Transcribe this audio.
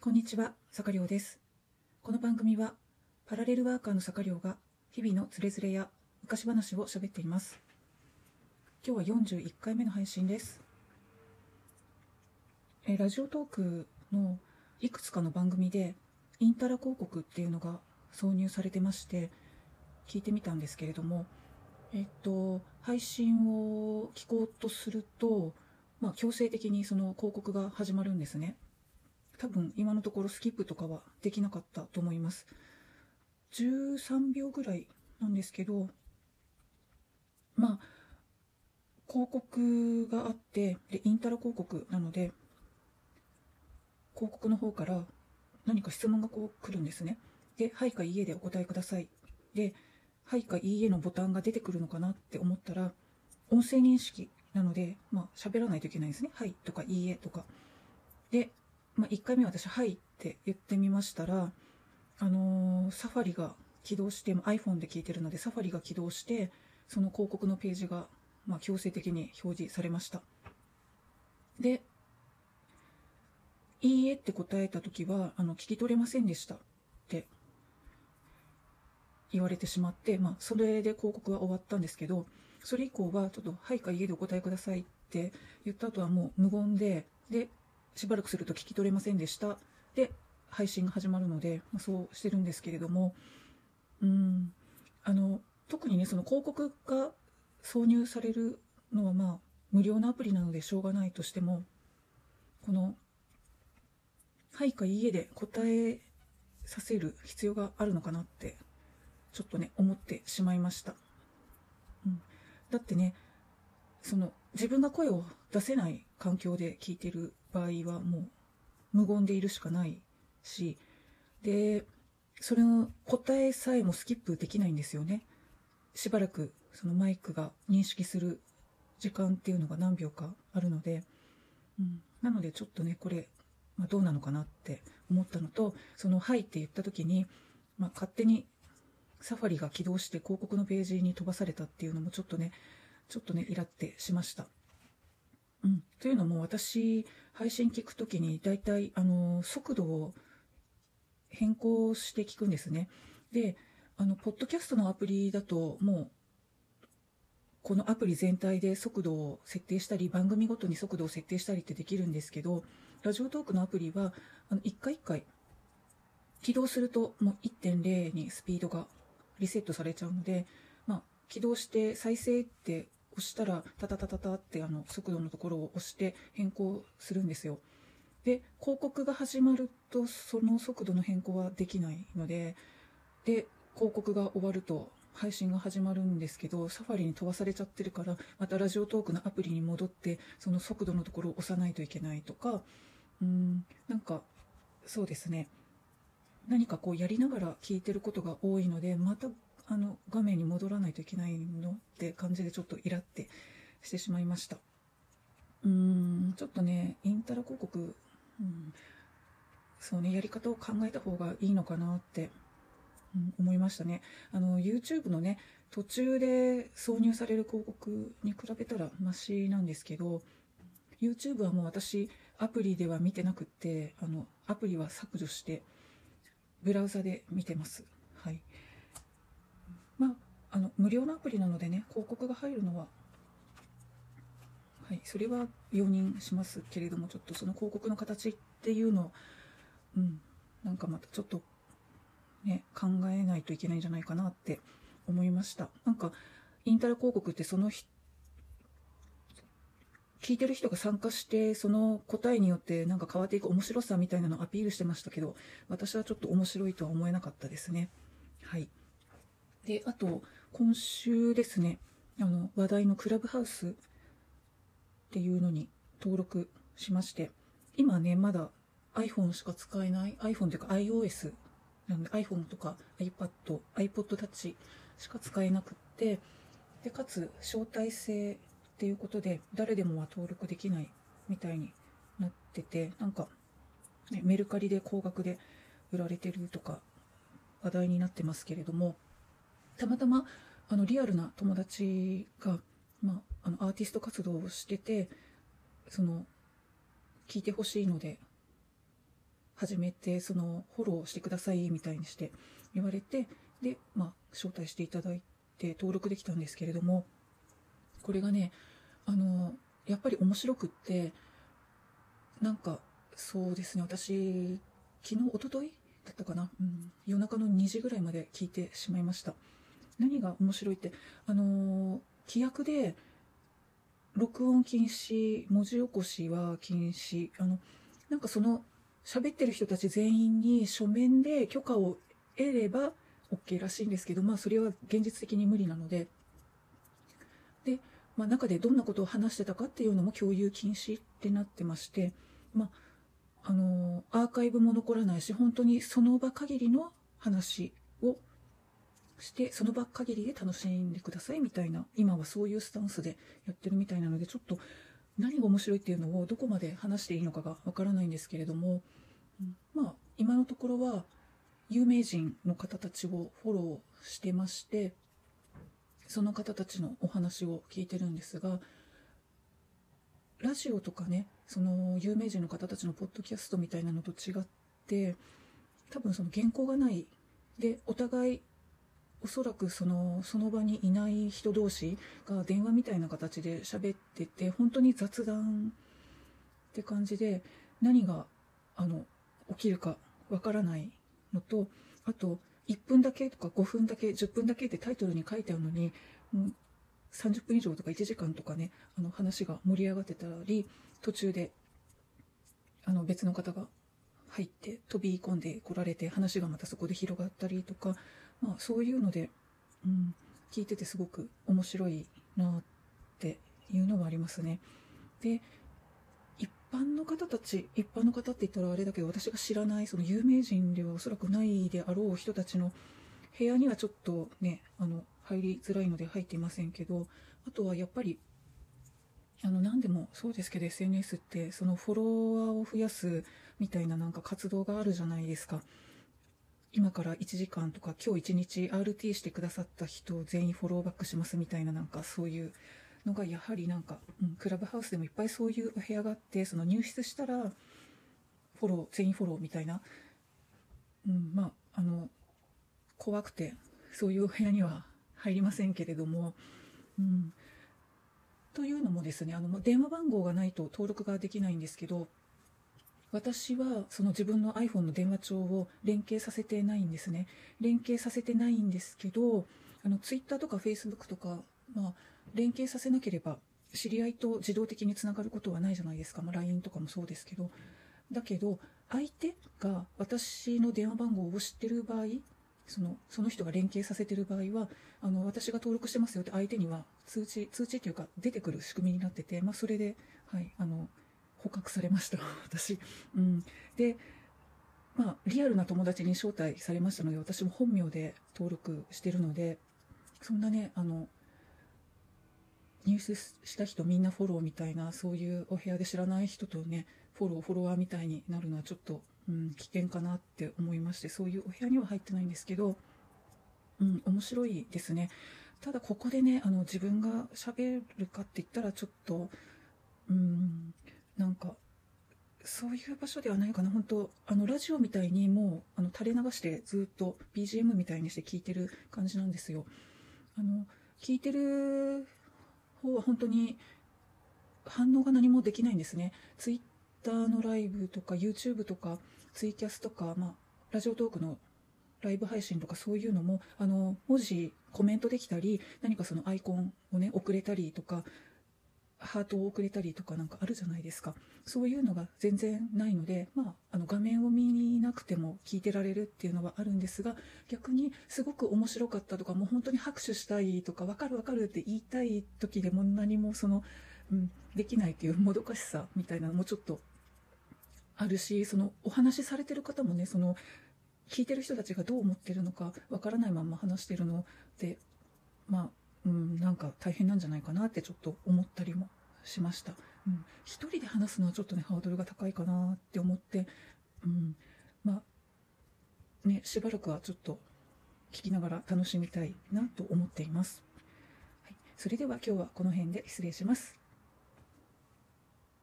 こんにちは、坂亮です。この番組は、パラレルワーカーの坂亮が、日々のつれづれや昔話を喋っています。今日は41回目の配信です。えラジオトークのいくつかの番組で、インタラ広告っていうのが挿入されてまして、聞いてみたんですけれども、えっと、配信を聞こうとすると、まあ、強制的にその広告が始まるんですね。多分今のところスキップとかはできなかったと思います。13秒ぐらいなんですけど、まあ、広告があって、で、インタラ広告なので、広告の方から何か質問がこう来るんですね。で、はいかいいえでお答えください。で、はいかいいえのボタンが出てくるのかなって思ったら、音声認識なので、まあ、喋らないといけないんですね。はいとかいいえとか。で、まあ、1回目私、はいって言ってみましたら、あのーサファリが起動して、iPhone で聞いてるので、サファリが起動して、その広告のページが、まあ、強制的に表示されました。で、いいえって答えたときは、あの、聞き取れませんでしたって言われてしまって、まあ、それで広告は終わったんですけど、それ以降は、ちょっと、はいかいいえでお答えくださいって言った後はもう無言で、で、しばらくすると聞き取れませんでした。で、配信が始まるので、まあ、そうしてるんですけれども、うん、あの、特にね、その広告が挿入されるのは、まあ、無料のアプリなのでしょうがないとしても、この、はいかいいえで答えさせる必要があるのかなって、ちょっとね、思ってしまいました。うん、だってね、その、自分が声を出せない環境で聞いてる場合はもう無言でいるしかないし、で、それの答えさえもスキップできないんですよね。しばらくそのマイクが認識する時間っていうのが何秒かあるので、うん、なのでちょっとね、これ、まあ、どうなのかなって思ったのと、その、はいって言った時に、まあ、勝手にサファリが起動して広告のページに飛ばされたっていうのもちょっとね、ちょっとね、イラってしました。うん。というのも私、配信聞くときに、だいたい、あの、速度を変更して聞くんですね。で、あの、ポッドキャストのアプリだと、もう、このアプリ全体で速度を設定したり、番組ごとに速度を設定したりってできるんですけど、ラジオトークのアプリは、あの、一回一回、起動すると、もう1.0にスピードがリセットされちゃうので、まあ、起動して再生って押したら、タタタタタってあの速度のところを押して変更するんですよ。で、広告が始まると、その速度の変更はできないので、で、広告が終わると配信が始まるんですけど、サファリに飛ばされちゃってるから、またラジオトークのアプリに戻って、その速度のところを押さないといけないとか、うん、なんか、そうですね。何かこうやりながら聞いてることが多いので、またあの画面に戻らないといけないの？って感じでちょっとイラってしてしまいました。うーん、ちょっとね、インタラ広告、うん、そうね、やり方を考えた方がいいのかなって、うん思いましたね。あの、YouTube のね、途中で挿入される広告に比べたらマシなんですけど、YouTube はもう私、アプリでは見てなくって、あの、アプリは削除して、ブラウザで見てます。まあ、あの、無料のアプリなのでね、広告が入るのは、はい、それは容認しますけれども、ちょっとその広告の形っていうのを、うん、なんかまたちょっと、ね、考えないといけないんじゃないかなって思いました。なんか、インタラ広告ってその聞いてる人が参加して、その答えによってなんか変わっていく面白さみたいなのをアピールしてましたけど、私はちょっと面白いとは思えなかったですね。はい。で、あと、今週ですね、あの、話題のクラブハウスっていうのに登録しまして、今ね、まだ iPhone しか使えない、iPhone というか iOS なので iPhone とか iPad、iPod Touch しか使えなくって、で、かつ招待制っていうことで誰でもは登録できないみたいになってて、なんか、ね、メルカリで高額で売られてるとか話題になってますけれども、たまたまあのリアルな友達が、まあ、あのアーティスト活動をしてて、その、聞いてほしいので、始めてそのフォローしてくださいみたいにして言われてで、まあ、招待していただいて登録できたんですけれどもこれがねあのやっぱり面白くってなんかそうですね私昨日おとといだったかな、うん、夜中の2時ぐらいまで聞いてしまいました。何が面白いってあの規約で録音禁止文字起こしは禁止。あのなんかその喋ってる人たち全員に書面で許可を得れば OK らしいんですけど、まあ、それは現実的に無理なので。で、まあ、中でどんなことを話してたかっていうのも共有禁止ってなってまして、まあ、あのアーカイブも残らないし本当にその場限りの話してその場限りで楽しんでくださいみたいな今はそういうスタンスでやってるみたいなのでちょっと何が面白いっていうのをどこまで話していいのかがわからないんですけれども、うん、まあ今のところは有名人の方たちをフォローしてましてその方たちのお話を聞いてるんですがラジオとかねその有名人の方たちのポッドキャストみたいなのと違って多分その原稿がないでお互いおそらくそのその場にいない人同士が電話みたいな形で喋ってて本当に雑談って感じで何があの起きるかわからないのとあと1分だけとか5分だけ10分だけってタイトルに書いてあるのに30分以上とか1時間とかねあの話が盛り上がってたり途中であの別の方が入って飛び込んでこられて話がまたそこで広がったりとかまあ、そういうので、うん、聞いててすごく面白いなっていうのはありますね。で一般の方たち一般の方って言ったらあれだけど私が知らないその有名人ではおそらくないであろう人たちの部屋にはちょっとねあの入りづらいので入っていませんけどあとはやっぱりあの何でもそうですけど SNS ってそのフォロワーを増やすみたいななんか活動があるじゃないですか。今から1時間とか今日1日 RT してくださった人全員フォローバックしますみたいななんかそういうのがやはりなんか、うん、クラブハウスでもいっぱいそういうお部屋があってその入室したらフォロー全員フォローみたいな、うん、まああの怖くてそういうお部屋には入りませんけれども、うん、というのもですねあの電話番号がないと登録ができないんですけど私はその自分の iPhone の電話帳を連携させてないんですね。連携させてないんですけど、あの Twitter とか Facebook とか、まあ、連携させなければ知り合いと自動的につながることはないじゃないですか。まあ、LINE とかもそうですけど。だけど、相手が私の電話番号を知ってる場合、そのその人が連携させてる場合はあの私が登録してますよって相手には通知通知っていうか出てくる仕組みになってて、まあ、それで、はい、あの捕獲されました、私。うん、で、まあ、リアルな友達に招待されましたので、私も本名で登録してるので、そんなね、あの、入手した人みんなフォローみたいな、そういうお部屋で知らない人とね、フォロー、フォロワーみたいになるのはちょっと、うん、危険かなって思いまして、そういうお部屋には入ってないんですけど、うん、面白いですね。ただここでね、あの、自分が喋るかって言ったらちょっと、うん、そういう場所ではないかな。本当あのラジオみたいにもうあの垂れ流してずっと BGM みたいにして聞いてる感じなんですよ。あの聞いてる方は本当に反応が何もできないんですね。Twitter のライブとか YouTube とかツイキャスとか、まあ、ラジオトークのライブ配信とかそういうのもあの文字コメントできたり何かそのアイコンをね送れたりとかハートを送れたりとかなんかあるじゃないですか。そういうのが全然ないので、まあ、あの画面を見なくても聞いてられるっていうのはあるんですが逆にすごく面白かったとかもう本当に拍手したいとか分かる分かるって言いたい時でも何もその、うん、できないっていうもどかしさみたいなのもちょっとあるしそのお話しされてる方もねその聞いてる人たちがどう思ってるのか分からないまま話してるのでまあうん、なんか大変なんじゃないかなってちょっと思ったりもしました。うん、一人で話すのはちょっとねハードルが高いかなって思って、うん、まあねしばらくはちょっと聞きながら楽しみたいなと思っています。はい、それでは今日はこの辺で失礼します。